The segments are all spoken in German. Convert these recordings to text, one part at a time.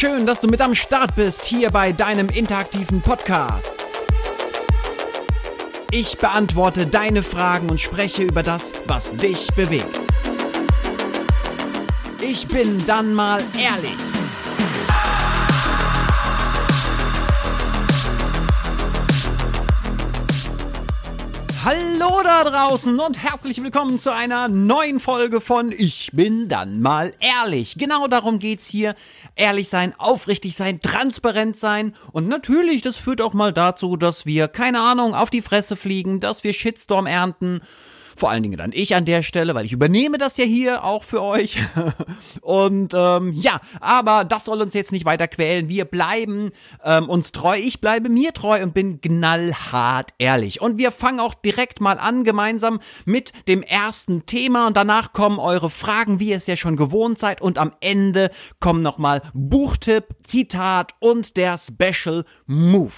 Schön, dass du mit am Start bist hier bei deinem interaktiven Podcast. Ich beantworte deine Fragen und spreche über das, was dich bewegt. Ich bin dann mal ehrlich. Da draußen und herzlich willkommen zu einer neuen Folge von Ich bin dann mal ehrlich. Genau darum geht's hier. Ehrlich sein, aufrichtig sein, transparent sein und natürlich, das führt auch mal dazu, dass wir, keine Ahnung, auf die Fresse fliegen, dass wir Shitstorm ernten vor allen Dingen dann ich an der Stelle, weil ich übernehme das ja hier auch für euch. Und ähm, ja, aber das soll uns jetzt nicht weiter quälen. Wir bleiben ähm, uns treu. Ich bleibe mir treu und bin knallhart ehrlich. Und wir fangen auch direkt mal an gemeinsam mit dem ersten Thema. Und danach kommen eure Fragen, wie ihr es ja schon gewohnt seid. Und am Ende kommen nochmal Buchtipp, Zitat und der Special Move.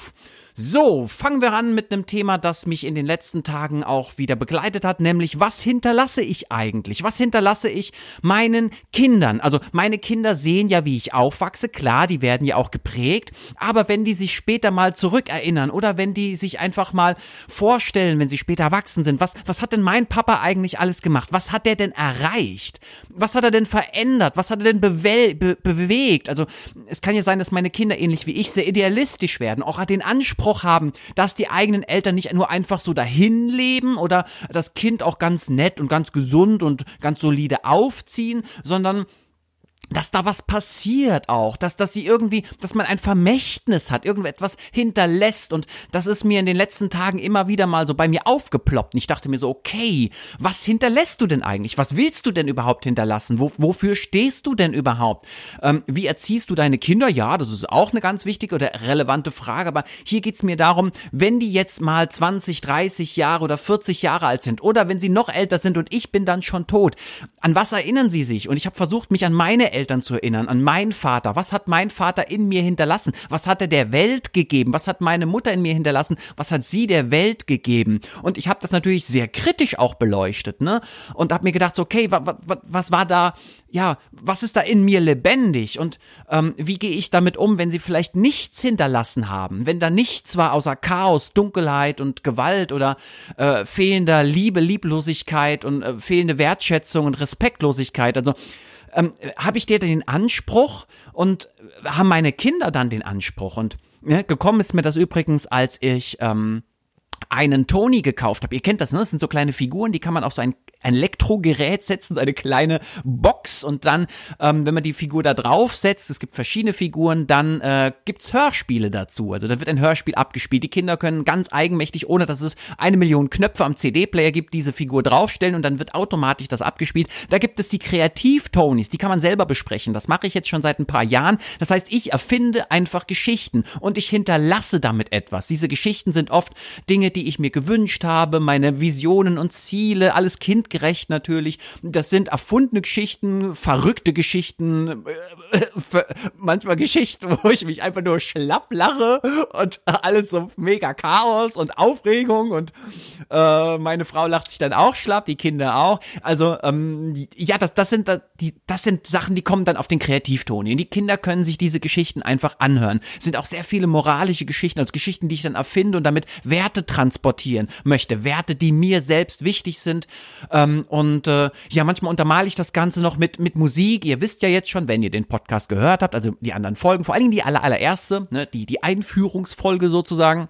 So, fangen wir an mit einem Thema, das mich in den letzten Tagen auch wieder begleitet hat, nämlich was hinterlasse ich eigentlich? Was hinterlasse ich meinen Kindern? Also meine Kinder sehen ja, wie ich aufwachse, klar, die werden ja auch geprägt, aber wenn die sich später mal zurückerinnern oder wenn die sich einfach mal vorstellen, wenn sie später erwachsen sind, was, was hat denn mein Papa eigentlich alles gemacht? Was hat der denn erreicht? Was hat er denn verändert? Was hat er denn be bewegt? Also es kann ja sein, dass meine Kinder ähnlich wie ich sehr idealistisch werden, auch den Anspruch Anspruch haben, dass die eigenen Eltern nicht nur einfach so dahin leben oder das Kind auch ganz nett und ganz gesund und ganz solide aufziehen, sondern dass da was passiert auch, dass, dass sie irgendwie, dass man ein Vermächtnis hat, irgendetwas hinterlässt und das ist mir in den letzten Tagen immer wieder mal so bei mir aufgeploppt und ich dachte mir so, okay, was hinterlässt du denn eigentlich? Was willst du denn überhaupt hinterlassen? Wo, wofür stehst du denn überhaupt? Ähm, wie erziehst du deine Kinder? Ja, das ist auch eine ganz wichtige oder relevante Frage, aber hier geht's mir darum, wenn die jetzt mal 20, 30 Jahre oder 40 Jahre alt sind oder wenn sie noch älter sind und ich bin dann schon tot, an was erinnern sie sich? Und ich habe versucht, mich an meine Eltern Eltern zu erinnern, an meinen Vater. Was hat mein Vater in mir hinterlassen? Was hat er der Welt gegeben? Was hat meine Mutter in mir hinterlassen? Was hat sie der Welt gegeben? Und ich habe das natürlich sehr kritisch auch beleuchtet, ne? Und habe mir gedacht, so, okay, wa, wa, was war da, ja, was ist da in mir lebendig? Und ähm, wie gehe ich damit um, wenn sie vielleicht nichts hinterlassen haben? Wenn da nichts war außer Chaos, Dunkelheit und Gewalt oder äh, fehlender Liebe, Lieblosigkeit und äh, fehlende Wertschätzung und Respektlosigkeit. Also ähm, habe ich dir den Anspruch und haben meine Kinder dann den Anspruch und ja, gekommen ist mir das übrigens, als ich ähm, einen Tony gekauft habe. Ihr kennt das, ne? Das sind so kleine Figuren, die kann man auf so ein Elektrogerät setzen, so eine kleine Box und dann, ähm, wenn man die Figur da drauf setzt, es gibt verschiedene Figuren, dann äh, gibt's Hörspiele dazu. Also da wird ein Hörspiel abgespielt. Die Kinder können ganz eigenmächtig, ohne dass es eine Million Knöpfe am CD-Player gibt, diese Figur draufstellen und dann wird automatisch das abgespielt. Da gibt es die Kreativ-Tonys, die kann man selber besprechen. Das mache ich jetzt schon seit ein paar Jahren. Das heißt, ich erfinde einfach Geschichten und ich hinterlasse damit etwas. Diese Geschichten sind oft Dinge, die ich mir gewünscht habe, meine Visionen und Ziele, alles Kind kindgerecht natürlich. Das sind erfundene Geschichten, verrückte Geschichten, äh, manchmal Geschichten, wo ich mich einfach nur schlapp lache und alles so mega Chaos und Aufregung und äh, meine Frau lacht sich dann auch schlapp, die Kinder auch. Also ähm, ja, das, das sind die, das sind Sachen, die kommen dann auf den Kreativton. Die Kinder können sich diese Geschichten einfach anhören. Es sind auch sehr viele moralische Geschichten, also Geschichten, die ich dann erfinde und damit Werte transportieren möchte, Werte, die mir selbst wichtig sind. Äh, ähm, und äh, ja, manchmal untermale ich das Ganze noch mit, mit Musik. Ihr wisst ja jetzt schon, wenn ihr den Podcast gehört habt, also die anderen Folgen, vor allen Dingen die aller, allererste, ne, die, die Einführungsfolge sozusagen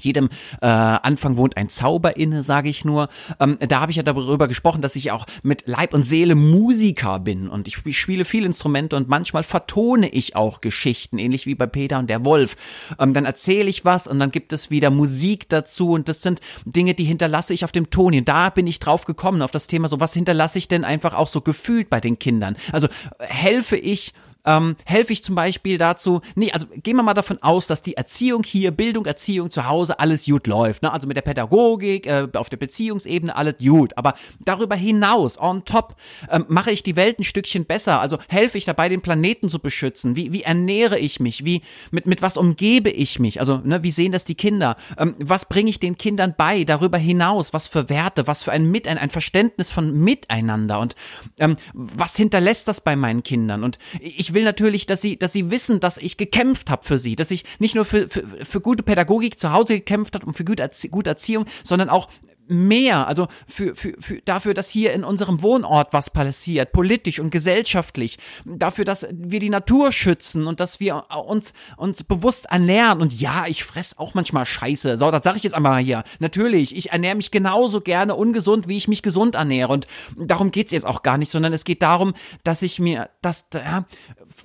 jedem äh, Anfang wohnt ein Zauber inne, sage ich nur. Ähm, da habe ich ja darüber gesprochen, dass ich auch mit Leib und Seele Musiker bin und ich, ich spiele viele Instrumente und manchmal vertone ich auch Geschichten, ähnlich wie bei Peter und der Wolf. Ähm, dann erzähle ich was und dann gibt es wieder Musik dazu und das sind Dinge, die hinterlasse ich auf dem Ton. Da bin ich drauf gekommen auf das Thema, so was hinterlasse ich denn einfach auch so gefühlt bei den Kindern. Also helfe ich ähm, helfe ich zum Beispiel dazu, nee, also gehen wir mal davon aus, dass die Erziehung hier, Bildung, Erziehung zu Hause, alles gut läuft, ne? also mit der Pädagogik, äh, auf der Beziehungsebene alles gut, aber darüber hinaus, on top, ähm, mache ich die Welt ein Stückchen besser, also helfe ich dabei, den Planeten zu beschützen, wie, wie ernähre ich mich, wie, mit, mit was umgebe ich mich, also, ne, wie sehen das die Kinder, ähm, was bringe ich den Kindern bei, darüber hinaus, was für Werte, was für ein Mit, ein, ein Verständnis von Miteinander? Und ähm, was hinterlässt das bei meinen Kindern? Und ich will will natürlich, dass sie, dass sie wissen, dass ich gekämpft habe für sie, dass ich nicht nur für, für, für gute Pädagogik zu Hause gekämpft habe und für gute, Erzie gute Erziehung, sondern auch mehr, also für, für, für dafür, dass hier in unserem Wohnort was passiert, politisch und gesellschaftlich, dafür, dass wir die Natur schützen und dass wir uns uns bewusst ernähren und ja, ich fress auch manchmal Scheiße. So, das sage ich jetzt einmal hier. Natürlich, ich ernähre mich genauso gerne ungesund, wie ich mich gesund ernähre und darum geht's jetzt auch gar nicht, sondern es geht darum, dass ich mir das ja,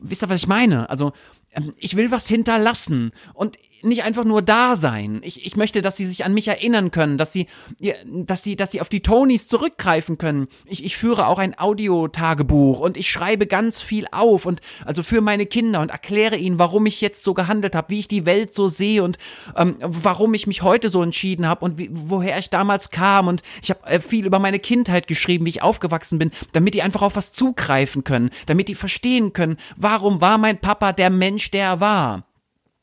wisst ihr, was ich meine? Also ähm, ich will was hinterlassen und nicht einfach nur da sein. Ich, ich möchte, dass sie sich an mich erinnern können, dass sie, dass sie, dass sie auf die Tonys zurückgreifen können. Ich, ich führe auch ein Audiotagebuch und ich schreibe ganz viel auf und also für meine Kinder und erkläre ihnen, warum ich jetzt so gehandelt habe, wie ich die Welt so sehe und ähm, warum ich mich heute so entschieden habe und wie, woher ich damals kam und ich habe äh, viel über meine Kindheit geschrieben, wie ich aufgewachsen bin, damit die einfach auf was zugreifen können, damit die verstehen können, warum war mein Papa der Mensch, der er war.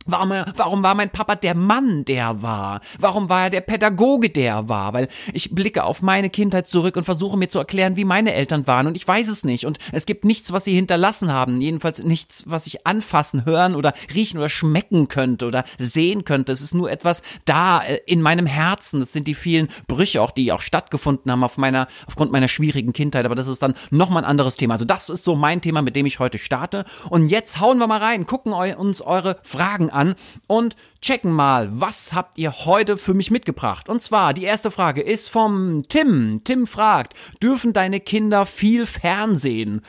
Warum, warum war mein Papa der Mann, der war? Warum war er der Pädagoge, der war? Weil ich blicke auf meine Kindheit zurück und versuche mir zu erklären, wie meine Eltern waren und ich weiß es nicht. Und es gibt nichts, was sie hinterlassen haben. Jedenfalls nichts, was ich anfassen, hören oder riechen oder schmecken könnte oder sehen könnte. Es ist nur etwas da äh, in meinem Herzen. Es sind die vielen Brüche auch, die auch stattgefunden haben auf meiner, aufgrund meiner schwierigen Kindheit. Aber das ist dann nochmal ein anderes Thema. Also das ist so mein Thema, mit dem ich heute starte. Und jetzt hauen wir mal rein, gucken uns eure Fragen an und checken mal, was habt ihr heute für mich mitgebracht? Und zwar, die erste Frage ist vom Tim. Tim fragt, dürfen deine Kinder viel Fernsehen?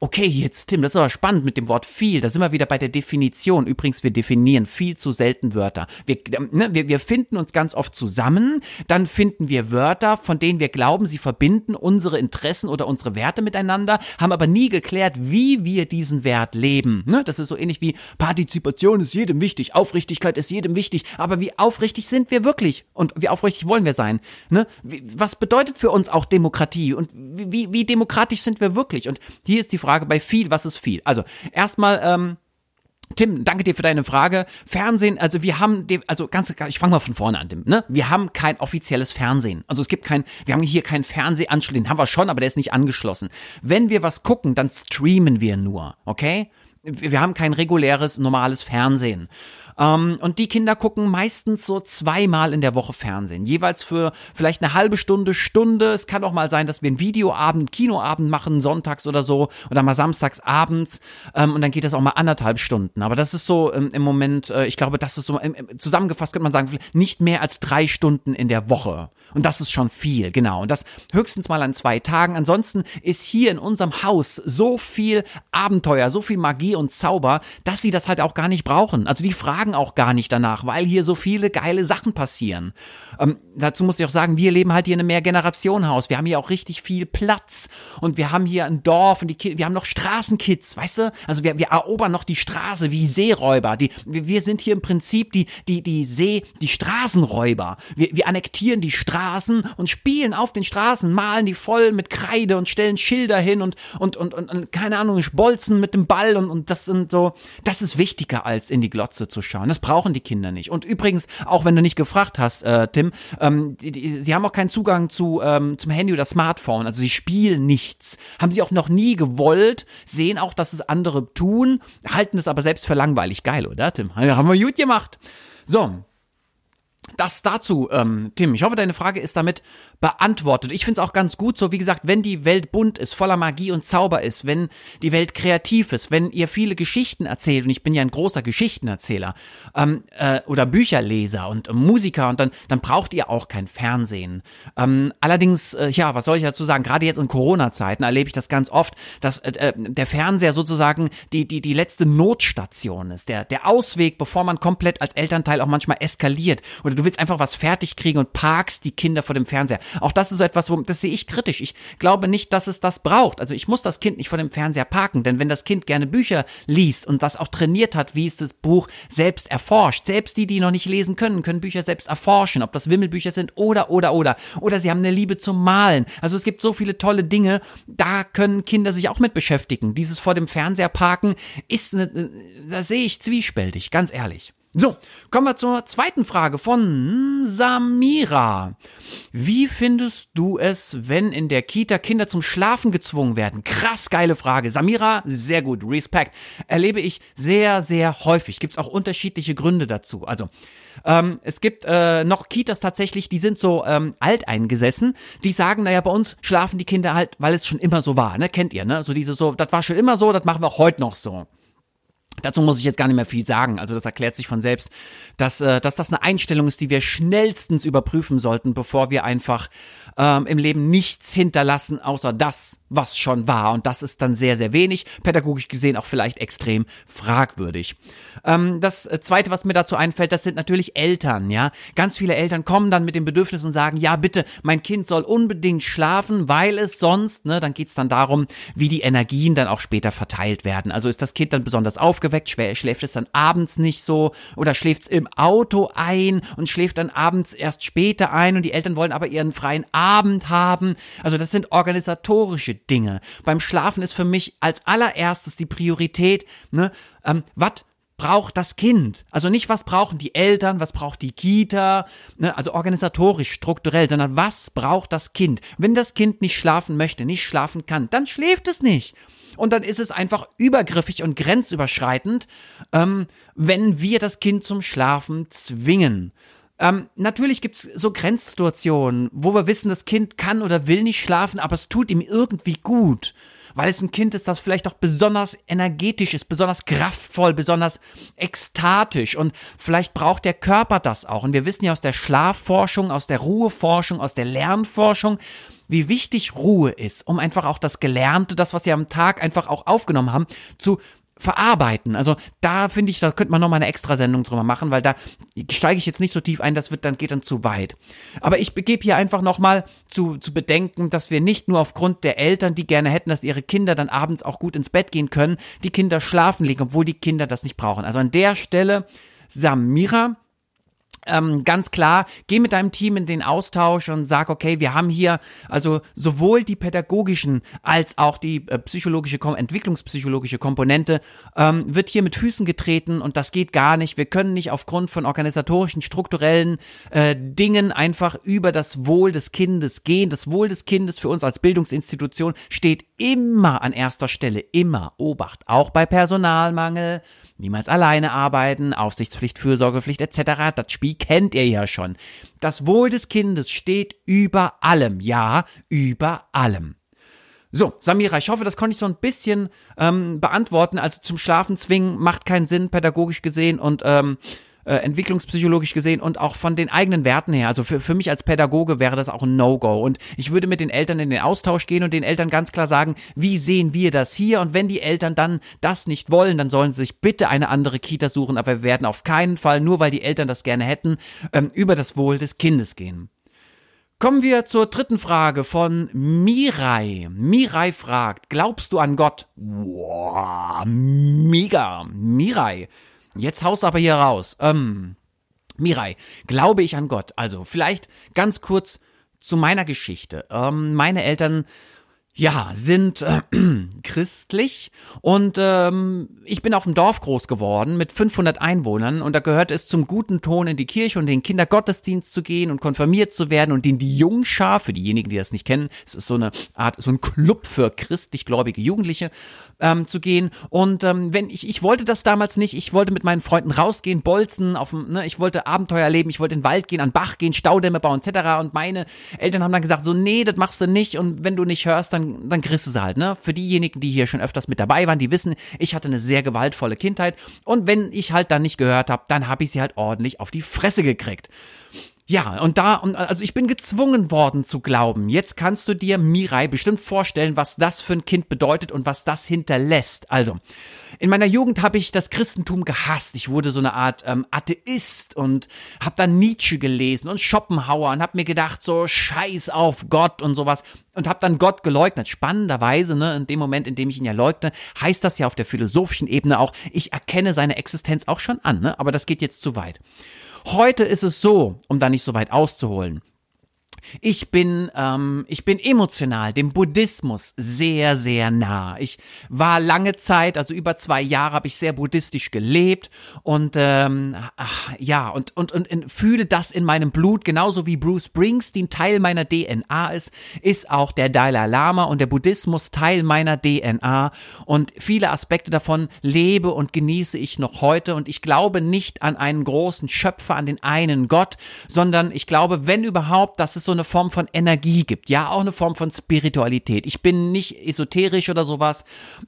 Okay, jetzt Tim, das ist aber spannend mit dem Wort viel. Da sind wir wieder bei der Definition. Übrigens, wir definieren viel zu selten Wörter. Wir, ne, wir, wir finden uns ganz oft zusammen, dann finden wir Wörter, von denen wir glauben, sie verbinden unsere Interessen oder unsere Werte miteinander, haben aber nie geklärt, wie wir diesen Wert leben. Ne? Das ist so ähnlich wie Partizipation ist jedem wichtig, Aufrichtigkeit ist jedem wichtig, aber wie aufrichtig sind wir wirklich? Und wie aufrichtig wollen wir sein? Ne? Was bedeutet für uns auch Demokratie? Und wie, wie demokratisch sind wir wirklich? Und hier ist die Frage, Frage bei viel, was ist viel? Also erstmal, ähm, Tim, danke dir für deine Frage. Fernsehen, also wir haben, also ganz, ich fange mal von vorne an, Tim, ne? Wir haben kein offizielles Fernsehen. Also es gibt kein, wir haben hier keinen Fernsehanschluss, den haben wir schon, aber der ist nicht angeschlossen. Wenn wir was gucken, dann streamen wir nur, okay? Wir haben kein reguläres, normales Fernsehen. Ähm, und die Kinder gucken meistens so zweimal in der Woche Fernsehen. Jeweils für vielleicht eine halbe Stunde, Stunde. Es kann auch mal sein, dass wir einen Videoabend, Kinoabend machen, sonntags oder so. Oder mal samstags abends. Ähm, und dann geht das auch mal anderthalb Stunden. Aber das ist so ähm, im Moment, äh, ich glaube, das ist so, ähm, zusammengefasst könnte man sagen, nicht mehr als drei Stunden in der Woche. Und das ist schon viel, genau. Und das höchstens mal an zwei Tagen. Ansonsten ist hier in unserem Haus so viel Abenteuer, so viel Magie und Zauber, dass sie das halt auch gar nicht brauchen. Also die fragen auch gar nicht danach, weil hier so viele geile Sachen passieren. Ähm, dazu muss ich auch sagen, wir leben halt hier in einem Mehrgenerationenhaus. Wir haben hier auch richtig viel Platz und wir haben hier ein Dorf und die Kids, wir haben noch Straßenkids, weißt du? Also wir, wir erobern noch die Straße wie Seeräuber. Die, wir sind hier im Prinzip die, die, die See, die Straßenräuber. Wir, wir annektieren die Straßen und spielen auf den Straßen, malen die voll mit Kreide und stellen Schilder hin und, und, und, und, und keine Ahnung, bolzen mit dem Ball und, und das sind so, das ist wichtiger als in die Glotze zu schauen. Das brauchen die Kinder nicht. Und übrigens, auch wenn du nicht gefragt hast, äh, Tim, ähm, die, die, sie haben auch keinen Zugang zu ähm, zum Handy oder Smartphone. Also sie spielen nichts. Haben sie auch noch nie gewollt, sehen auch, dass es andere tun, halten es aber selbst für langweilig. Geil, oder, Tim? Ja, haben wir gut gemacht. So, das dazu, ähm, Tim. Ich hoffe, deine Frage ist damit beantwortet. Ich finde es auch ganz gut so, wie gesagt, wenn die Welt bunt ist, voller Magie und Zauber ist, wenn die Welt kreativ ist, wenn ihr viele Geschichten erzählt, und ich bin ja ein großer Geschichtenerzähler ähm, äh, oder Bücherleser und äh, Musiker, und dann, dann braucht ihr auch kein Fernsehen. Ähm, allerdings, äh, ja, was soll ich dazu sagen? Gerade jetzt in Corona-Zeiten erlebe ich das ganz oft, dass äh, äh, der Fernseher sozusagen die, die, die letzte Notstation ist, der, der Ausweg, bevor man komplett als Elternteil auch manchmal eskaliert. Oder du willst einfach was fertig kriegen und parkst die Kinder vor dem Fernseher. Auch das ist so etwas, wo, das sehe ich kritisch. Ich glaube nicht, dass es das braucht. Also ich muss das Kind nicht vor dem Fernseher parken, denn wenn das Kind gerne Bücher liest und was auch trainiert hat, wie es das Buch selbst erforscht, selbst die, die noch nicht lesen können, können Bücher selbst erforschen, ob das Wimmelbücher sind oder, oder, oder. Oder sie haben eine Liebe zum Malen. Also es gibt so viele tolle Dinge, da können Kinder sich auch mit beschäftigen. Dieses vor dem Fernseher parken ist, eine, da sehe ich zwiespältig, ganz ehrlich. So, kommen wir zur zweiten Frage von Samira. Wie findest du es, wenn in der Kita Kinder zum Schlafen gezwungen werden? Krass geile Frage. Samira, sehr gut, Respekt. Erlebe ich sehr, sehr häufig. Gibt es auch unterschiedliche Gründe dazu. Also, ähm, es gibt äh, noch Kitas tatsächlich, die sind so ähm, alteingesessen. Die sagen, naja, bei uns schlafen die Kinder halt, weil es schon immer so war. Ne? Kennt ihr, ne? So diese so, das war schon immer so, das machen wir auch heute noch so. Dazu muss ich jetzt gar nicht mehr viel sagen. Also das erklärt sich von selbst, dass, äh, dass das eine Einstellung ist, die wir schnellstens überprüfen sollten, bevor wir einfach ähm, im Leben nichts hinterlassen, außer das, was schon war. Und das ist dann sehr, sehr wenig, pädagogisch gesehen auch vielleicht extrem fragwürdig. Ähm, das äh, Zweite, was mir dazu einfällt, das sind natürlich Eltern. Ja, Ganz viele Eltern kommen dann mit dem Bedürfnis und sagen, ja bitte, mein Kind soll unbedingt schlafen, weil es sonst, ne, dann geht's dann darum, wie die Energien dann auch später verteilt werden. Also ist das Kind dann besonders aufgeweckt, schläft es dann abends nicht so oder schläft es im Auto ein und schläft dann abends erst später ein und die Eltern wollen aber ihren freien Abend haben. Also das sind organisatorische Dinge. Beim Schlafen ist für mich als allererstes die Priorität, ne, ähm, was braucht das Kind? Also nicht, was brauchen die Eltern, was braucht die Kita, ne, also organisatorisch, strukturell, sondern was braucht das Kind? Wenn das Kind nicht schlafen möchte, nicht schlafen kann, dann schläft es nicht. Und dann ist es einfach übergriffig und grenzüberschreitend, ähm, wenn wir das Kind zum Schlafen zwingen. Ähm, natürlich gibt's so Grenzsituationen, wo wir wissen, das Kind kann oder will nicht schlafen, aber es tut ihm irgendwie gut. Weil es ein Kind ist, das vielleicht auch besonders energetisch ist, besonders kraftvoll, besonders ekstatisch und vielleicht braucht der Körper das auch. Und wir wissen ja aus der Schlafforschung, aus der Ruheforschung, aus der Lernforschung, wie wichtig Ruhe ist, um einfach auch das Gelernte, das, was wir am Tag einfach auch aufgenommen haben, zu verarbeiten. Also da finde ich, da könnte man noch mal eine extra Sendung drüber machen, weil da steige ich jetzt nicht so tief ein, das wird dann geht dann zu weit. Aber ich begebe hier einfach noch mal zu zu bedenken, dass wir nicht nur aufgrund der Eltern, die gerne hätten, dass ihre Kinder dann abends auch gut ins Bett gehen können, die Kinder schlafen legen, obwohl die Kinder das nicht brauchen. Also an der Stelle Samira ähm, ganz klar, geh mit deinem Team in den Austausch und sag, okay, wir haben hier also sowohl die pädagogischen als auch die äh, psychologische, entwicklungspsychologische Komponente ähm, wird hier mit Füßen getreten und das geht gar nicht. Wir können nicht aufgrund von organisatorischen, strukturellen äh, Dingen einfach über das Wohl des Kindes gehen. Das Wohl des Kindes für uns als Bildungsinstitution steht immer an erster Stelle, immer. Obacht, auch bei Personalmangel niemals alleine arbeiten, Aufsichtspflicht, Fürsorgepflicht etc. Das Spiel kennt ihr ja schon. Das Wohl des Kindes steht über allem, ja, über allem. So, Samira, ich hoffe, das konnte ich so ein bisschen ähm, beantworten. Also zum Schlafen zwingen macht keinen Sinn, pädagogisch gesehen und ähm, äh, entwicklungspsychologisch gesehen und auch von den eigenen Werten her. Also für, für mich als Pädagoge wäre das auch ein No-Go. Und ich würde mit den Eltern in den Austausch gehen und den Eltern ganz klar sagen, wie sehen wir das hier? Und wenn die Eltern dann das nicht wollen, dann sollen sie sich bitte eine andere Kita suchen. Aber wir werden auf keinen Fall, nur weil die Eltern das gerne hätten, ähm, über das Wohl des Kindes gehen. Kommen wir zur dritten Frage von Mirai. Mirai fragt, glaubst du an Gott? Wow, mega. Mirai. Jetzt haust du aber hier raus. Ähm, Mirai, glaube ich an Gott? Also vielleicht ganz kurz zu meiner Geschichte. Ähm, meine Eltern ja, sind äh, christlich und ähm, ich bin auf dem Dorf groß geworden mit 500 Einwohnern und da gehört es zum guten Ton in die Kirche und den Kindergottesdienst zu gehen und konfirmiert zu werden und in die Jungschar, für diejenigen, die das nicht kennen, es ist so eine Art, so ein Club für christlich gläubige Jugendliche ähm, zu gehen. Und ähm, wenn ich, ich wollte das damals nicht, ich wollte mit meinen Freunden rausgehen, bolzen, auf dem, ne, ich wollte Abenteuer erleben, ich wollte in den Wald gehen, an Bach gehen, Staudämme bauen etc. und meine Eltern haben dann gesagt, so nee, das machst du nicht. Und wenn du nicht hörst, dann kriegst du sie halt, ne? Für diejenigen, die hier schon öfters mit dabei waren, die wissen, ich hatte eine sehr gewaltvolle Kindheit und wenn ich halt dann nicht gehört habe, dann habe ich sie halt ordentlich auf die Fresse gekriegt. Ja, und da, also ich bin gezwungen worden zu glauben. Jetzt kannst du dir, Mirai, bestimmt vorstellen, was das für ein Kind bedeutet und was das hinterlässt. Also, in meiner Jugend habe ich das Christentum gehasst. Ich wurde so eine Art ähm, Atheist und habe dann Nietzsche gelesen und Schopenhauer und habe mir gedacht, so scheiß auf Gott und sowas. Und habe dann Gott geleugnet. Spannenderweise, ne, in dem Moment, in dem ich ihn ja leugne, heißt das ja auf der philosophischen Ebene auch, ich erkenne seine Existenz auch schon an, ne? aber das geht jetzt zu weit. Heute ist es so, um da nicht so weit auszuholen. Ich bin, ähm, ich bin emotional dem Buddhismus sehr, sehr nah. Ich war lange Zeit, also über zwei Jahre, habe ich sehr buddhistisch gelebt und ähm, ach, ja und, und und und fühle das in meinem Blut, genauso wie Bruce Springsteen Teil meiner DNA ist, ist auch der Dalai Lama und der Buddhismus Teil meiner DNA und viele Aspekte davon lebe und genieße ich noch heute und ich glaube nicht an einen großen Schöpfer, an den einen Gott, sondern ich glaube, wenn überhaupt, dass es so eine Form von Energie gibt, ja, auch eine Form von Spiritualität. Ich bin nicht esoterisch oder sowas,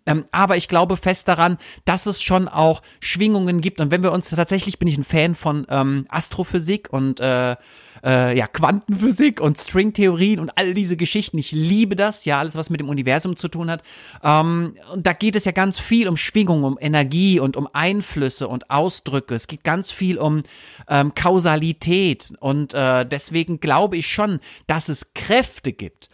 ähm, aber ich glaube fest daran, dass es schon auch Schwingungen gibt. Und wenn wir uns tatsächlich, bin ich ein Fan von ähm, Astrophysik und äh, äh, ja, Quantenphysik und Stringtheorien und all diese Geschichten. Ich liebe das, ja, alles, was mit dem Universum zu tun hat. Ähm, und da geht es ja ganz viel um Schwingung, um Energie und um Einflüsse und Ausdrücke. Es geht ganz viel um ähm, Kausalität. Und äh, deswegen glaube ich schon, dass es Kräfte gibt.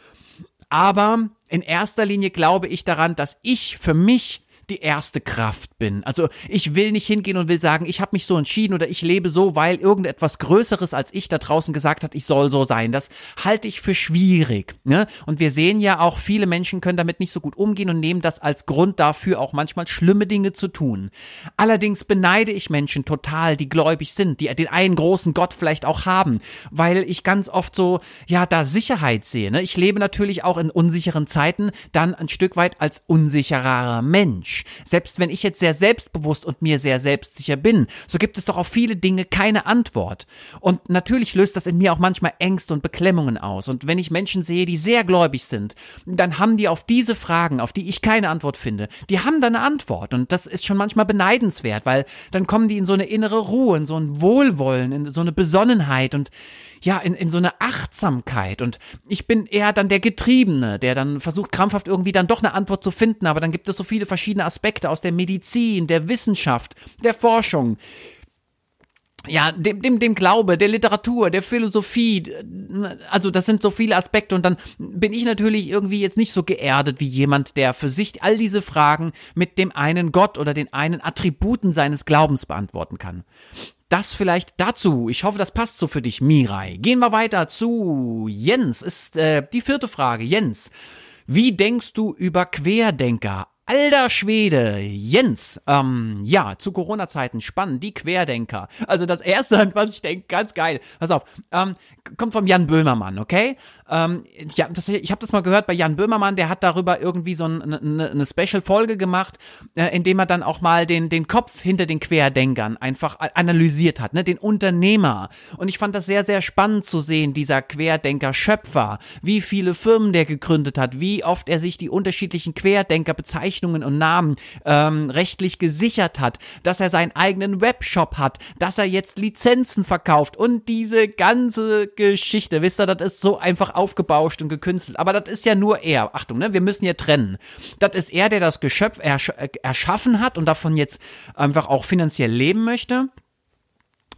Aber in erster Linie glaube ich daran, dass ich für mich die erste Kraft bin. Also ich will nicht hingehen und will sagen, ich habe mich so entschieden oder ich lebe so, weil irgendetwas Größeres als ich da draußen gesagt hat, ich soll so sein. Das halte ich für schwierig. Ne? Und wir sehen ja auch, viele Menschen können damit nicht so gut umgehen und nehmen das als Grund dafür, auch manchmal schlimme Dinge zu tun. Allerdings beneide ich Menschen total, die gläubig sind, die den einen großen Gott vielleicht auch haben, weil ich ganz oft so, ja, da Sicherheit sehe. Ne? Ich lebe natürlich auch in unsicheren Zeiten dann ein Stück weit als unsicherer Mensch. Mensch. Selbst wenn ich jetzt sehr selbstbewusst und mir sehr selbstsicher bin, so gibt es doch auf viele Dinge keine Antwort. Und natürlich löst das in mir auch manchmal Ängste und Beklemmungen aus. Und wenn ich Menschen sehe, die sehr gläubig sind, dann haben die auf diese Fragen, auf die ich keine Antwort finde, die haben dann eine Antwort. Und das ist schon manchmal beneidenswert, weil dann kommen die in so eine innere Ruhe, in so ein Wohlwollen, in so eine Besonnenheit und ja, in, in so eine Achtsamkeit. Und ich bin eher dann der Getriebene, der dann versucht, krampfhaft irgendwie dann doch eine Antwort zu finden. Aber dann gibt es so viele verschiedene Aspekte aus der Medizin, der Wissenschaft, der Forschung, ja, dem, dem, dem Glaube, der Literatur, der Philosophie, also das sind so viele Aspekte und dann bin ich natürlich irgendwie jetzt nicht so geerdet wie jemand, der für sich all diese Fragen mit dem einen Gott oder den einen Attributen seines Glaubens beantworten kann. Das vielleicht dazu. Ich hoffe, das passt so für dich, Mirai. Gehen wir weiter zu Jens. Ist äh, die vierte Frage. Jens, wie denkst du über Querdenker? Alter Schwede, Jens, ähm, ja, zu Corona-Zeiten spannend, die Querdenker. Also das erste, an was ich denke, ganz geil. Pass auf, ähm, kommt vom Jan Böhmermann, okay? Ähm, ja, das, ich habe das mal gehört bei Jan Böhmermann, der hat darüber irgendwie so eine, eine, eine Special-Folge gemacht, äh, indem er dann auch mal den, den Kopf hinter den Querdenkern einfach analysiert hat, ne, den Unternehmer. Und ich fand das sehr, sehr spannend zu sehen, dieser Querdenker-Schöpfer, wie viele Firmen der gegründet hat, wie oft er sich die unterschiedlichen Querdenker-Bezeichnungen und Namen ähm, rechtlich gesichert hat, dass er seinen eigenen Webshop hat, dass er jetzt Lizenzen verkauft und diese ganze Geschichte, wisst ihr, das ist so einfach aufgebauscht und gekünstelt. Aber das ist ja nur er. Achtung, ne? Wir müssen hier trennen. Das ist er, der das Geschöpf ersch erschaffen hat und davon jetzt einfach auch finanziell leben möchte.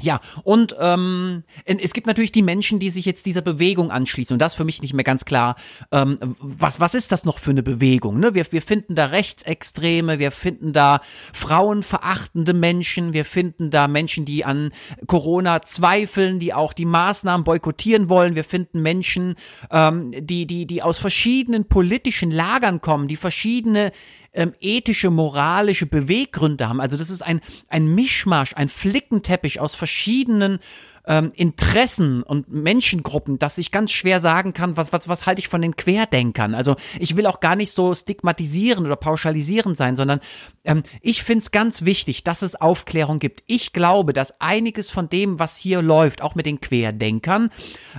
Ja, und ähm, es gibt natürlich die Menschen, die sich jetzt dieser Bewegung anschließen. Und das ist für mich nicht mehr ganz klar. Ähm, was, was ist das noch für eine Bewegung? Ne? Wir, wir finden da Rechtsextreme, wir finden da frauenverachtende Menschen, wir finden da Menschen, die an Corona zweifeln, die auch die Maßnahmen boykottieren wollen. Wir finden Menschen, ähm, die, die, die aus verschiedenen politischen Lagern kommen, die verschiedene ähm, ethische, moralische Beweggründe haben. Also das ist ein, ein Mischmasch, ein Flickenteppich aus verschiedenen ähm, Interessen und Menschengruppen, dass ich ganz schwer sagen kann, was, was, was halte ich von den Querdenkern. Also ich will auch gar nicht so stigmatisieren oder pauschalisieren sein, sondern ähm, ich finde es ganz wichtig, dass es Aufklärung gibt. Ich glaube, dass einiges von dem, was hier läuft, auch mit den Querdenkern,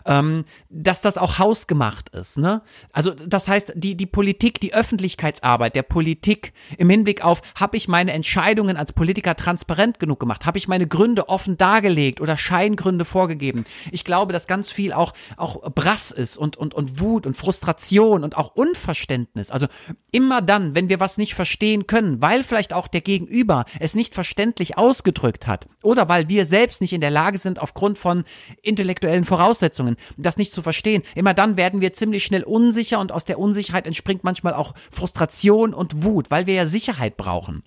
ähm, dass das auch hausgemacht ist. Ne? Also das heißt, die, die Politik, die Öffentlichkeitsarbeit der Politik im Hinblick auf, habe ich meine Entscheidungen als Politiker transparent genug gemacht? Habe ich meine Gründe offen dargelegt oder Scheingründe Gründe vorgegeben. Ich glaube, dass ganz viel auch, auch Brass ist und, und, und Wut und Frustration und auch Unverständnis. Also immer dann, wenn wir was nicht verstehen können, weil vielleicht auch der Gegenüber es nicht verständlich ausgedrückt hat oder weil wir selbst nicht in der Lage sind, aufgrund von intellektuellen Voraussetzungen das nicht zu verstehen, immer dann werden wir ziemlich schnell unsicher und aus der Unsicherheit entspringt manchmal auch Frustration und Wut, weil wir ja Sicherheit brauchen.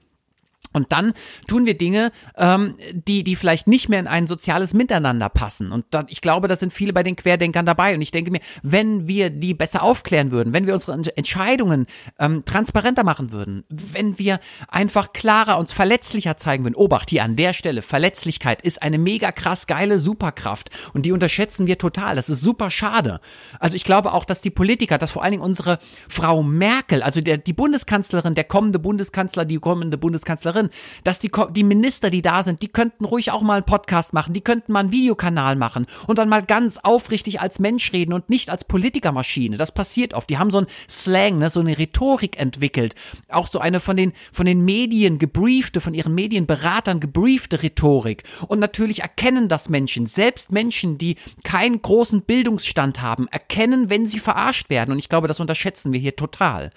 Und dann tun wir Dinge, ähm, die, die vielleicht nicht mehr in ein soziales Miteinander passen. Und da, ich glaube, da sind viele bei den Querdenkern dabei. Und ich denke mir, wenn wir die besser aufklären würden, wenn wir unsere Entscheidungen ähm, transparenter machen würden, wenn wir einfach klarer uns verletzlicher zeigen würden. Obacht, hier an der Stelle, Verletzlichkeit ist eine mega krass geile Superkraft. Und die unterschätzen wir total. Das ist super schade. Also ich glaube auch, dass die Politiker, dass vor allen Dingen unsere Frau Merkel, also der, die Bundeskanzlerin, der kommende Bundeskanzler, die kommende Bundeskanzlerin, drin, dass die, die Minister, die da sind, die könnten ruhig auch mal einen Podcast machen, die könnten mal einen Videokanal machen und dann mal ganz aufrichtig als Mensch reden und nicht als Politikermaschine. Das passiert oft. Die haben so ein Slang, ne, so eine Rhetorik entwickelt. Auch so eine von den, von den Medien gebriefte, von ihren Medienberatern gebriefte Rhetorik. Und natürlich erkennen das Menschen, selbst Menschen, die keinen großen Bildungsstand haben, erkennen, wenn sie verarscht werden. Und ich glaube, das unterschätzen wir hier total.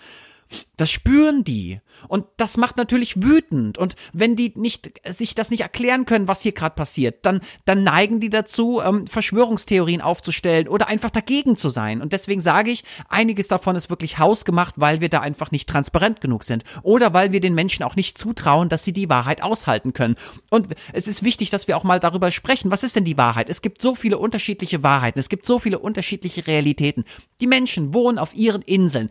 Das spüren die. Und das macht natürlich wütend. Und wenn die nicht, sich das nicht erklären können, was hier gerade passiert, dann, dann neigen die dazu, ähm, Verschwörungstheorien aufzustellen oder einfach dagegen zu sein. Und deswegen sage ich, einiges davon ist wirklich hausgemacht, weil wir da einfach nicht transparent genug sind. Oder weil wir den Menschen auch nicht zutrauen, dass sie die Wahrheit aushalten können. Und es ist wichtig, dass wir auch mal darüber sprechen. Was ist denn die Wahrheit? Es gibt so viele unterschiedliche Wahrheiten. Es gibt so viele unterschiedliche Realitäten. Die Menschen wohnen auf ihren Inseln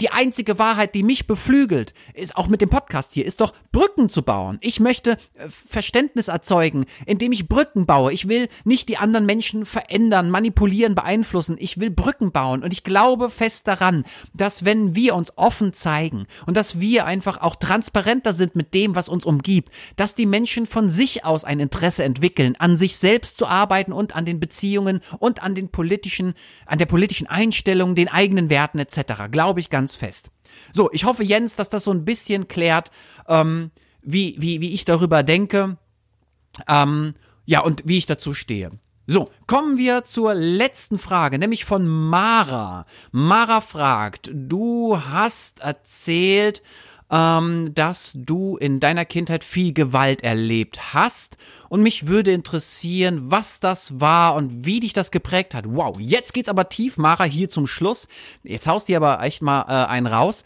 die einzige Wahrheit, die mich beflügelt, ist auch mit dem Podcast hier, ist doch Brücken zu bauen. Ich möchte äh, Verständnis erzeugen, indem ich Brücken baue. Ich will nicht die anderen Menschen verändern, manipulieren, beeinflussen. Ich will Brücken bauen. Und ich glaube fest daran, dass wenn wir uns offen zeigen und dass wir einfach auch transparenter sind mit dem, was uns umgibt, dass die Menschen von sich aus ein Interesse entwickeln, an sich selbst zu arbeiten und an den Beziehungen und an den politischen, an der politischen Einstellung, den eigenen Werten etc. Glaube ich ganz ganz fest. So, ich hoffe, Jens, dass das so ein bisschen klärt, ähm, wie, wie, wie ich darüber denke. Ähm, ja, und wie ich dazu stehe. So, kommen wir zur letzten Frage, nämlich von Mara. Mara fragt, du hast erzählt, ähm, dass du in deiner Kindheit viel Gewalt erlebt hast. Und mich würde interessieren, was das war und wie dich das geprägt hat. Wow, jetzt geht's aber tief, Mara, hier zum Schluss. Jetzt haust du aber echt mal äh, einen raus.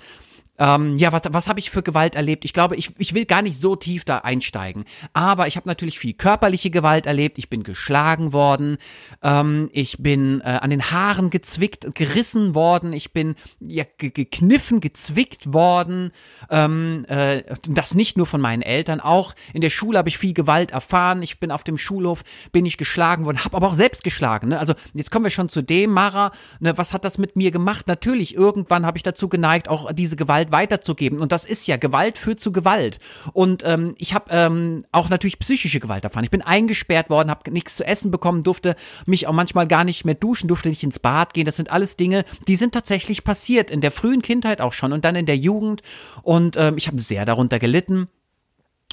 Ähm, ja, was, was habe ich für Gewalt erlebt? Ich glaube, ich, ich will gar nicht so tief da einsteigen. Aber ich habe natürlich viel körperliche Gewalt erlebt. Ich bin geschlagen worden. Ähm, ich bin äh, an den Haaren gezwickt, gerissen worden. Ich bin ja, gekniffen, gezwickt worden. Ähm, äh, das nicht nur von meinen Eltern. Auch in der Schule habe ich viel Gewalt erfahren. Ich bin auf dem Schulhof, bin ich geschlagen worden, habe aber auch selbst geschlagen. Ne? Also jetzt kommen wir schon zu dem, Mara. Ne, was hat das mit mir gemacht? Natürlich, irgendwann habe ich dazu geneigt, auch diese Gewalt Gewalt weiterzugeben. Und das ist ja, Gewalt führt zu Gewalt. Und ähm, ich habe ähm, auch natürlich psychische Gewalt erfahren. Ich bin eingesperrt worden, habe nichts zu essen bekommen, durfte mich auch manchmal gar nicht mehr duschen, durfte nicht ins Bad gehen. Das sind alles Dinge, die sind tatsächlich passiert. In der frühen Kindheit auch schon und dann in der Jugend. Und ähm, ich habe sehr darunter gelitten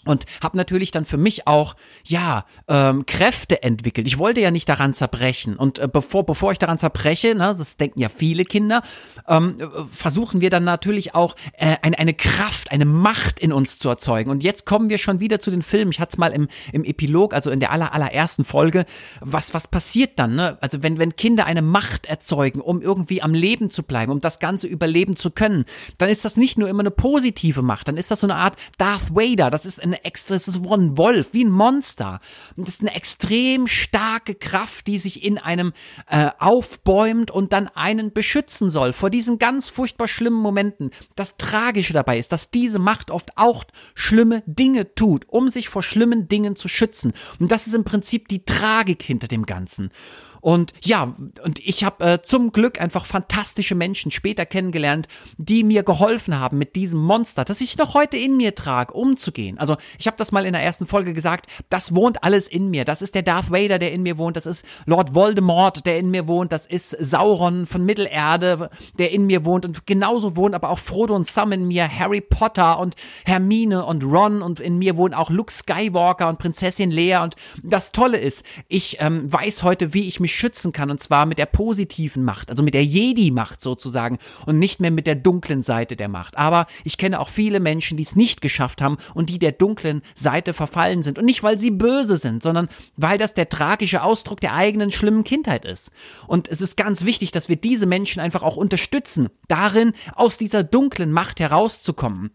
und habe natürlich dann für mich auch ja ähm, Kräfte entwickelt. Ich wollte ja nicht daran zerbrechen und äh, bevor bevor ich daran zerbreche, ne, das denken ja viele Kinder, ähm, versuchen wir dann natürlich auch äh, eine eine Kraft, eine Macht in uns zu erzeugen. Und jetzt kommen wir schon wieder zu den Filmen. Ich hatte es mal im im Epilog, also in der aller allerersten Folge. Was was passiert dann? Ne? Also wenn wenn Kinder eine Macht erzeugen, um irgendwie am Leben zu bleiben, um das Ganze überleben zu können, dann ist das nicht nur immer eine positive Macht, dann ist das so eine Art Darth Vader. Das ist ein eine extra, das ist ein Wolf, wie ein Monster. Und das ist eine extrem starke Kraft, die sich in einem äh, aufbäumt und dann einen beschützen soll vor diesen ganz furchtbar schlimmen Momenten. Das Tragische dabei ist, dass diese Macht oft auch schlimme Dinge tut, um sich vor schlimmen Dingen zu schützen. Und das ist im Prinzip die Tragik hinter dem Ganzen. Und ja, und ich habe äh, zum Glück einfach fantastische Menschen später kennengelernt, die mir geholfen haben, mit diesem Monster, das ich noch heute in mir trage, umzugehen. Also ich habe das mal in der ersten Folge gesagt, das wohnt alles in mir. Das ist der Darth Vader, der in mir wohnt. Das ist Lord Voldemort, der in mir wohnt. Das ist Sauron von Mittelerde, der in mir wohnt. Und genauso wohnen aber auch Frodo und Sam in mir, Harry Potter und Hermine und Ron. Und in mir wohnen auch Luke Skywalker und Prinzessin Lea. Und das Tolle ist, ich ähm, weiß heute, wie ich mich schützen kann und zwar mit der positiven Macht, also mit der Jedi-Macht sozusagen und nicht mehr mit der dunklen Seite der Macht. Aber ich kenne auch viele Menschen, die es nicht geschafft haben und die der dunklen Seite verfallen sind und nicht, weil sie böse sind, sondern weil das der tragische Ausdruck der eigenen schlimmen Kindheit ist. Und es ist ganz wichtig, dass wir diese Menschen einfach auch unterstützen, darin aus dieser dunklen Macht herauszukommen.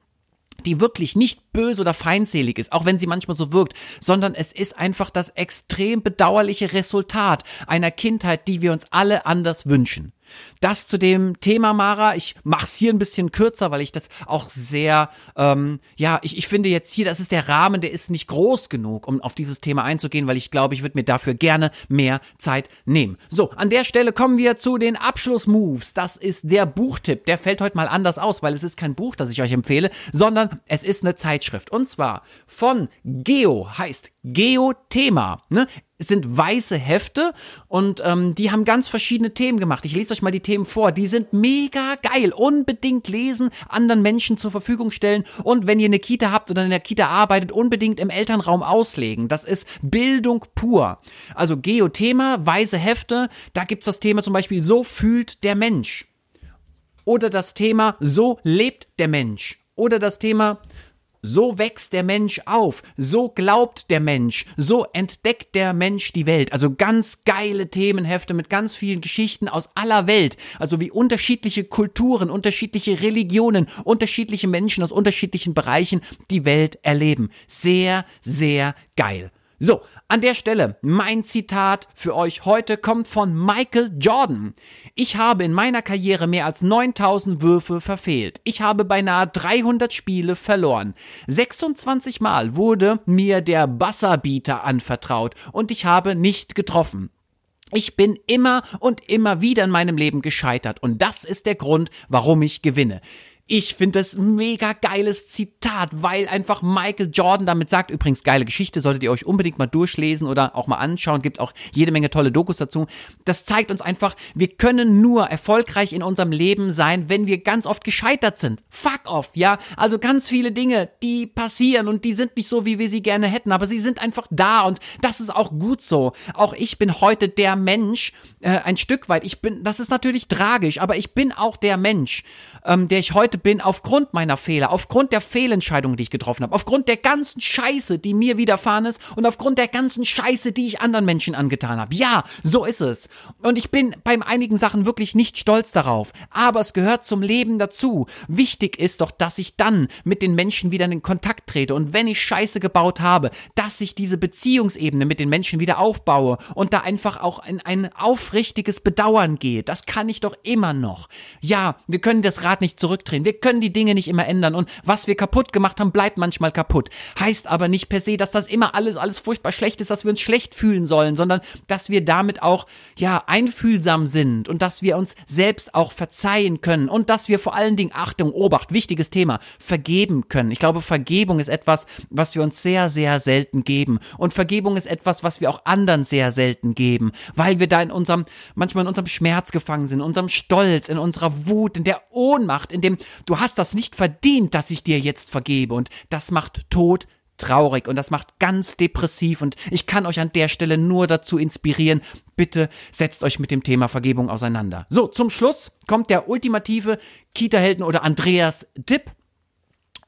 Die wirklich nicht böse oder feindselig ist, auch wenn sie manchmal so wirkt, sondern es ist einfach das extrem bedauerliche Resultat einer Kindheit, die wir uns alle anders wünschen. Das zu dem Thema, Mara. Ich mach's hier ein bisschen kürzer, weil ich das auch sehr, ähm, ja, ich, ich finde jetzt hier, das ist der Rahmen, der ist nicht groß genug, um auf dieses Thema einzugehen, weil ich glaube, ich würde mir dafür gerne mehr Zeit nehmen. So, an der Stelle kommen wir zu den Abschlussmoves. Das ist der Buchtipp. Der fällt heute mal anders aus, weil es ist kein Buch, das ich euch empfehle, sondern es ist eine Zeitschrift. Und zwar von Geo, heißt Geo-Thema. Ne? Es sind weiße Hefte und ähm, die haben ganz verschiedene Themen gemacht. Ich lese euch mal die Themen vor. Die sind mega geil. Unbedingt lesen, anderen Menschen zur Verfügung stellen und wenn ihr eine Kita habt oder in der Kita arbeitet, unbedingt im Elternraum auslegen. Das ist Bildung pur. Also Geo-Thema, weiße Hefte. Da gibt's das Thema zum Beispiel So fühlt der Mensch. Oder das Thema So lebt der Mensch. Oder das Thema so wächst der Mensch auf, so glaubt der Mensch, so entdeckt der Mensch die Welt. Also ganz geile Themenhefte mit ganz vielen Geschichten aus aller Welt. Also wie unterschiedliche Kulturen, unterschiedliche Religionen, unterschiedliche Menschen aus unterschiedlichen Bereichen die Welt erleben. Sehr, sehr geil. So, an der Stelle, mein Zitat für euch heute kommt von Michael Jordan. Ich habe in meiner Karriere mehr als 9000 Würfe verfehlt. Ich habe beinahe 300 Spiele verloren. 26 Mal wurde mir der Buzzerbeater anvertraut und ich habe nicht getroffen. Ich bin immer und immer wieder in meinem Leben gescheitert und das ist der Grund, warum ich gewinne. Ich finde das mega geiles Zitat, weil einfach Michael Jordan damit sagt, übrigens geile Geschichte, solltet ihr euch unbedingt mal durchlesen oder auch mal anschauen, gibt auch jede Menge tolle Dokus dazu. Das zeigt uns einfach, wir können nur erfolgreich in unserem Leben sein, wenn wir ganz oft gescheitert sind. Fuck off, ja? Also ganz viele Dinge, die passieren und die sind nicht so, wie wir sie gerne hätten, aber sie sind einfach da und das ist auch gut so. Auch ich bin heute der Mensch, äh, ein Stück weit. Ich bin, das ist natürlich tragisch, aber ich bin auch der Mensch, ähm, der ich heute bin aufgrund meiner Fehler, aufgrund der Fehlentscheidungen, die ich getroffen habe, aufgrund der ganzen Scheiße, die mir widerfahren ist und aufgrund der ganzen Scheiße, die ich anderen Menschen angetan habe. Ja, so ist es. Und ich bin bei einigen Sachen wirklich nicht stolz darauf, aber es gehört zum Leben dazu. Wichtig ist doch, dass ich dann mit den Menschen wieder in Kontakt trete und wenn ich Scheiße gebaut habe, dass ich diese Beziehungsebene mit den Menschen wieder aufbaue und da einfach auch in ein aufrichtiges Bedauern gehe. Das kann ich doch immer noch. Ja, wir können das Rad nicht zurückdrehen. Wir können die Dinge nicht immer ändern und was wir kaputt gemacht haben, bleibt manchmal kaputt. Heißt aber nicht per se, dass das immer alles, alles furchtbar schlecht ist, dass wir uns schlecht fühlen sollen, sondern dass wir damit auch, ja, einfühlsam sind und dass wir uns selbst auch verzeihen können und dass wir vor allen Dingen, Achtung, Obacht, wichtiges Thema, vergeben können. Ich glaube, Vergebung ist etwas, was wir uns sehr, sehr selten geben und Vergebung ist etwas, was wir auch anderen sehr selten geben, weil wir da in unserem, manchmal in unserem Schmerz gefangen sind, in unserem Stolz, in unserer Wut, in der Ohnmacht, in dem du hast das nicht verdient, dass ich dir jetzt vergebe und das macht Tod traurig und das macht ganz depressiv und ich kann euch an der Stelle nur dazu inspirieren, bitte setzt euch mit dem Thema Vergebung auseinander. So, zum Schluss kommt der ultimative Kita-Helden oder Andreas Tipp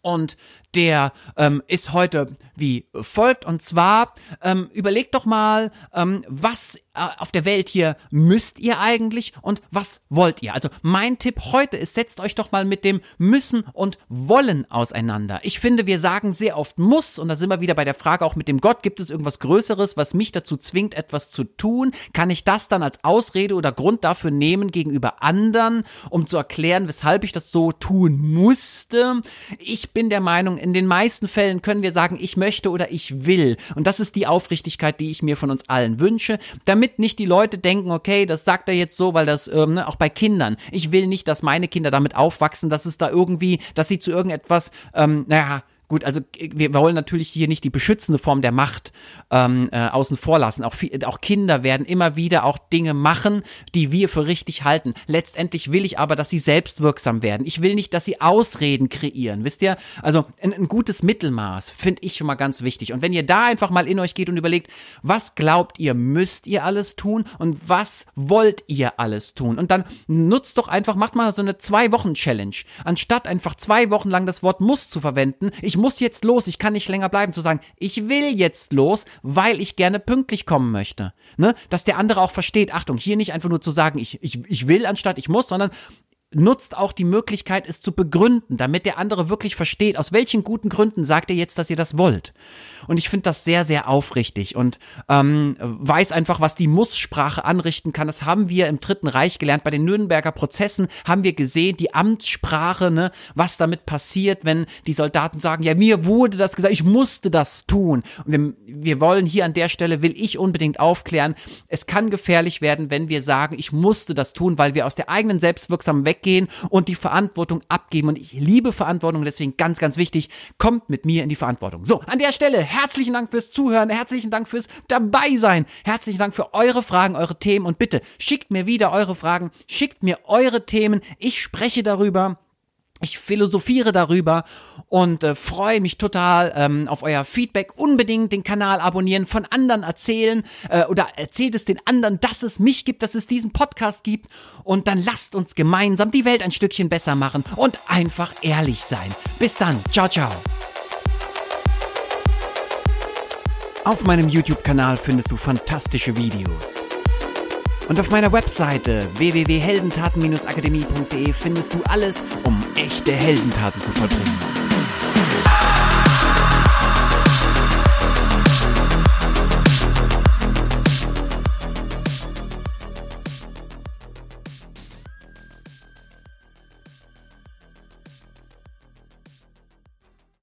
und der ähm, ist heute wie folgt. Und zwar ähm, überlegt doch mal, ähm, was auf der Welt hier müsst ihr eigentlich und was wollt ihr? Also mein Tipp heute ist, setzt euch doch mal mit dem Müssen und Wollen auseinander. Ich finde, wir sagen sehr oft muss und da sind wir wieder bei der Frage auch mit dem Gott, gibt es irgendwas Größeres, was mich dazu zwingt, etwas zu tun? Kann ich das dann als Ausrede oder Grund dafür nehmen gegenüber anderen, um zu erklären, weshalb ich das so tun musste? Ich bin der Meinung, in den meisten Fällen können wir sagen, ich möchte oder ich will. Und das ist die Aufrichtigkeit, die ich mir von uns allen wünsche, damit nicht die Leute denken, okay, das sagt er jetzt so, weil das ähm, ne, auch bei Kindern. Ich will nicht, dass meine Kinder damit aufwachsen, dass es da irgendwie, dass sie zu irgendetwas, ähm, naja, Gut, also wir wollen natürlich hier nicht die beschützende Form der Macht ähm, äh, außen vor lassen. Auch, auch Kinder werden immer wieder auch Dinge machen, die wir für richtig halten. Letztendlich will ich aber, dass sie selbstwirksam werden. Ich will nicht, dass sie Ausreden kreieren. Wisst ihr? Also ein, ein gutes Mittelmaß finde ich schon mal ganz wichtig. Und wenn ihr da einfach mal in euch geht und überlegt, was glaubt ihr, müsst ihr alles tun und was wollt ihr alles tun? Und dann nutzt doch einfach, macht mal so eine Zwei-Wochen-Challenge. Anstatt einfach zwei Wochen lang das Wort muss zu verwenden, ich muss jetzt los, ich kann nicht länger bleiben, zu sagen, ich will jetzt los, weil ich gerne pünktlich kommen möchte. Ne? Dass der andere auch versteht, Achtung, hier nicht einfach nur zu sagen, ich, ich, ich will anstatt ich muss, sondern nutzt auch die Möglichkeit, es zu begründen, damit der andere wirklich versteht, aus welchen guten Gründen sagt ihr jetzt, dass ihr das wollt. Und ich finde das sehr, sehr aufrichtig und ähm, weiß einfach, was die Musssprache anrichten kann. Das haben wir im Dritten Reich gelernt. Bei den Nürnberger Prozessen haben wir gesehen, die Amtssprache, ne, was damit passiert, wenn die Soldaten sagen, ja, mir wurde das gesagt, ich musste das tun. Und wir, wir wollen hier an der Stelle, will ich unbedingt aufklären, es kann gefährlich werden, wenn wir sagen, ich musste das tun, weil wir aus der eigenen Selbstwirksamen weggehen und die Verantwortung abgeben. Und ich liebe Verantwortung, deswegen ganz, ganz wichtig, kommt mit mir in die Verantwortung. So, an der Stelle herzlichen Dank fürs Zuhören, herzlichen Dank fürs Dabeisein, herzlichen Dank für eure Fragen, eure Themen und bitte schickt mir wieder eure Fragen, schickt mir eure Themen, ich spreche darüber. Ich philosophiere darüber und äh, freue mich total ähm, auf euer Feedback. Unbedingt den Kanal abonnieren, von anderen erzählen äh, oder erzählt es den anderen, dass es mich gibt, dass es diesen Podcast gibt. Und dann lasst uns gemeinsam die Welt ein Stückchen besser machen und einfach ehrlich sein. Bis dann. Ciao, ciao. Auf meinem YouTube-Kanal findest du fantastische Videos. Und auf meiner Webseite www.heldentaten-akademie.de findest du alles, um echte Heldentaten zu vollbringen.